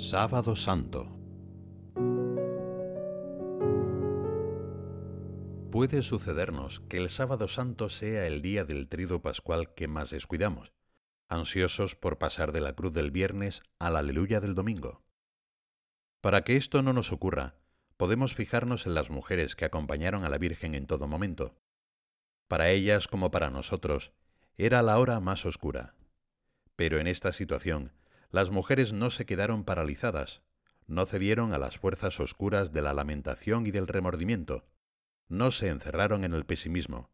Sábado Santo. Puede sucedernos que el sábado santo sea el día del trido pascual que más descuidamos, ansiosos por pasar de la cruz del viernes al aleluya del domingo. Para que esto no nos ocurra, podemos fijarnos en las mujeres que acompañaron a la Virgen en todo momento. Para ellas como para nosotros, era la hora más oscura. Pero en esta situación, las mujeres no se quedaron paralizadas, no cedieron a las fuerzas oscuras de la lamentación y del remordimiento, no se encerraron en el pesimismo,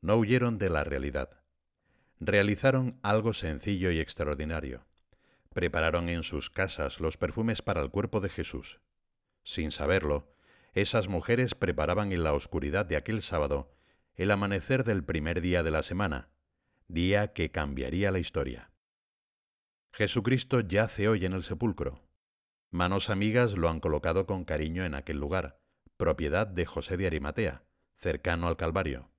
no huyeron de la realidad. Realizaron algo sencillo y extraordinario. Prepararon en sus casas los perfumes para el cuerpo de Jesús. Sin saberlo, esas mujeres preparaban en la oscuridad de aquel sábado el amanecer del primer día de la semana, día que cambiaría la historia. Jesucristo yace hoy en el sepulcro. Manos amigas lo han colocado con cariño en aquel lugar, propiedad de José de Arimatea, cercano al Calvario.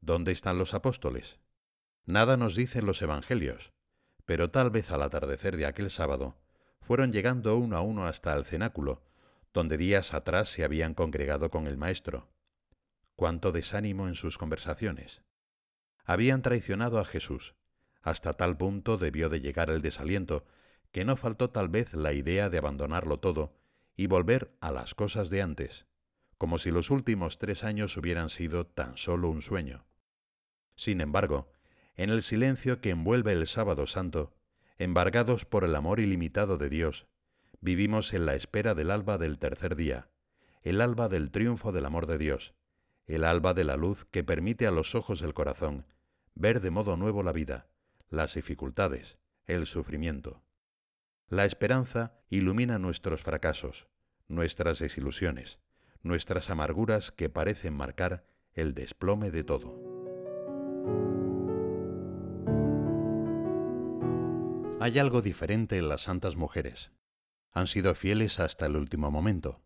¿Dónde están los apóstoles? Nada nos dicen los evangelios, pero tal vez al atardecer de aquel sábado fueron llegando uno a uno hasta el cenáculo, donde días atrás se habían congregado con el Maestro. Cuánto desánimo en sus conversaciones. Habían traicionado a Jesús, hasta tal punto debió de llegar el desaliento, que no faltó tal vez la idea de abandonarlo todo y volver a las cosas de antes, como si los últimos tres años hubieran sido tan solo un sueño. Sin embargo, en el silencio que envuelve el sábado santo, embargados por el amor ilimitado de Dios, vivimos en la espera del alba del tercer día, el alba del triunfo del amor de Dios, el alba de la luz que permite a los ojos del corazón ver de modo nuevo la vida, las dificultades, el sufrimiento. La esperanza ilumina nuestros fracasos, nuestras desilusiones, nuestras amarguras que parecen marcar el desplome de todo. Hay algo diferente en las santas mujeres. Han sido fieles hasta el último momento.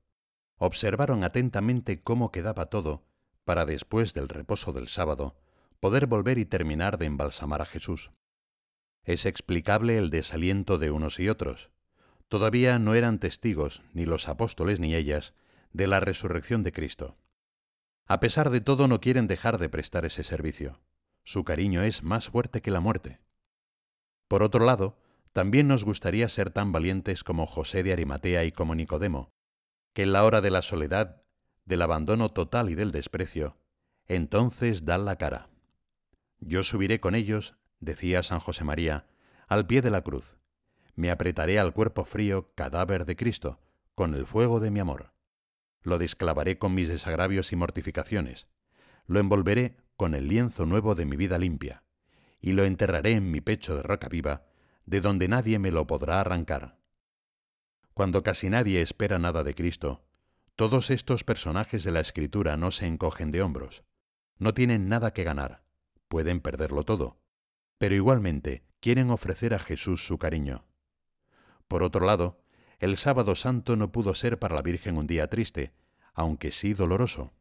Observaron atentamente cómo quedaba todo para después del reposo del sábado poder volver y terminar de embalsamar a Jesús. Es explicable el desaliento de unos y otros. Todavía no eran testigos, ni los apóstoles ni ellas, de la resurrección de Cristo. A pesar de todo no quieren dejar de prestar ese servicio. Su cariño es más fuerte que la muerte. Por otro lado, también nos gustaría ser tan valientes como José de Arimatea y como Nicodemo, que en la hora de la soledad, del abandono total y del desprecio, entonces dan la cara. Yo subiré con ellos decía San José María, al pie de la cruz. Me apretaré al cuerpo frío cadáver de Cristo, con el fuego de mi amor. Lo desclavaré con mis desagravios y mortificaciones. Lo envolveré con el lienzo nuevo de mi vida limpia, y lo enterraré en mi pecho de roca viva, de donde nadie me lo podrá arrancar. Cuando casi nadie espera nada de Cristo, todos estos personajes de la Escritura no se encogen de hombros, no tienen nada que ganar, pueden perderlo todo, pero igualmente quieren ofrecer a Jesús su cariño. Por otro lado, el sábado santo no pudo ser para la Virgen un día triste, aunque sí doloroso.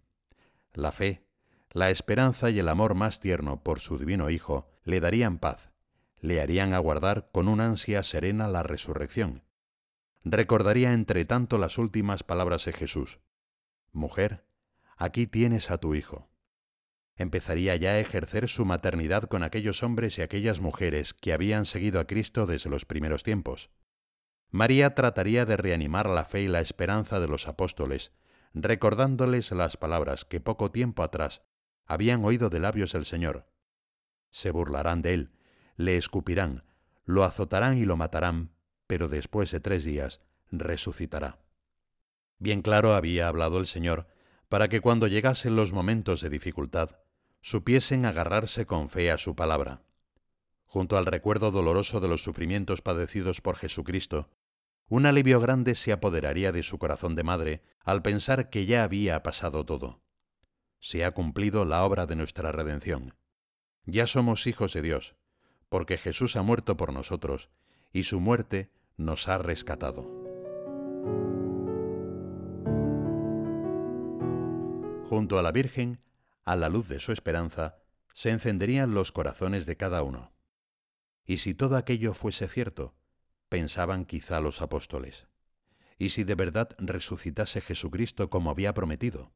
La fe, la esperanza y el amor más tierno por su divino Hijo le darían paz, le harían aguardar con una ansia serena la resurrección. Recordaría entre tanto las últimas palabras de Jesús. Mujer, aquí tienes a tu Hijo empezaría ya a ejercer su maternidad con aquellos hombres y aquellas mujeres que habían seguido a Cristo desde los primeros tiempos. María trataría de reanimar la fe y la esperanza de los apóstoles, recordándoles las palabras que poco tiempo atrás habían oído de labios del Señor. Se burlarán de él, le escupirán, lo azotarán y lo matarán, pero después de tres días resucitará. Bien claro había hablado el Señor para que cuando llegasen los momentos de dificultad, supiesen agarrarse con fe a su palabra. Junto al recuerdo doloroso de los sufrimientos padecidos por Jesucristo, un alivio grande se apoderaría de su corazón de madre al pensar que ya había pasado todo. Se ha cumplido la obra de nuestra redención. Ya somos hijos de Dios, porque Jesús ha muerto por nosotros, y su muerte nos ha rescatado. Junto a la Virgen a la luz de su esperanza, se encenderían los corazones de cada uno. Y si todo aquello fuese cierto, pensaban quizá los apóstoles. ¿Y si de verdad resucitase Jesucristo como había prometido?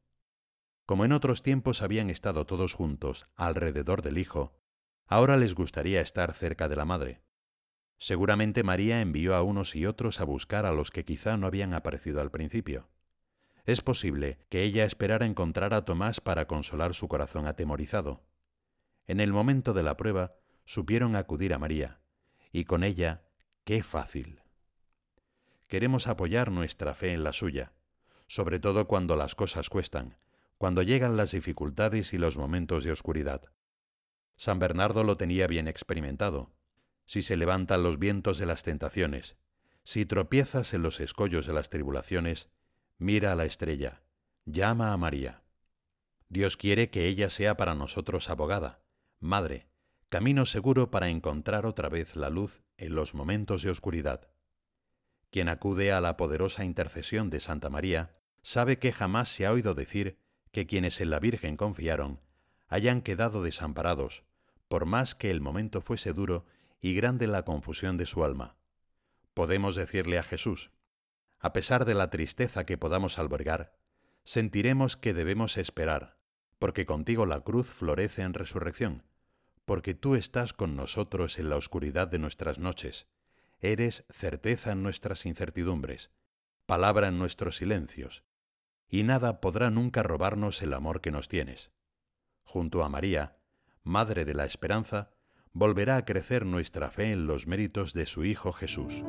Como en otros tiempos habían estado todos juntos alrededor del Hijo, ahora les gustaría estar cerca de la Madre. Seguramente María envió a unos y otros a buscar a los que quizá no habían aparecido al principio. Es posible que ella esperara encontrar a Tomás para consolar su corazón atemorizado. En el momento de la prueba, supieron acudir a María, y con ella, qué fácil. Queremos apoyar nuestra fe en la suya, sobre todo cuando las cosas cuestan, cuando llegan las dificultades y los momentos de oscuridad. San Bernardo lo tenía bien experimentado si se levantan los vientos de las tentaciones, si tropiezas en los escollos de las tribulaciones, mira a la estrella, llama a María. Dios quiere que ella sea para nosotros abogada, madre, camino seguro para encontrar otra vez la luz en los momentos de oscuridad. Quien acude a la poderosa intercesión de Santa María sabe que jamás se ha oído decir que quienes en la Virgen confiaron hayan quedado desamparados, por más que el momento fuese duro y grande la confusión de su alma. Podemos decirle a Jesús, a pesar de la tristeza que podamos albergar, sentiremos que debemos esperar, porque contigo la cruz florece en resurrección, porque tú estás con nosotros en la oscuridad de nuestras noches, eres certeza en nuestras incertidumbres, palabra en nuestros silencios, y nada podrá nunca robarnos el amor que nos tienes. Junto a María, Madre de la Esperanza, volverá a crecer nuestra fe en los méritos de su Hijo Jesús.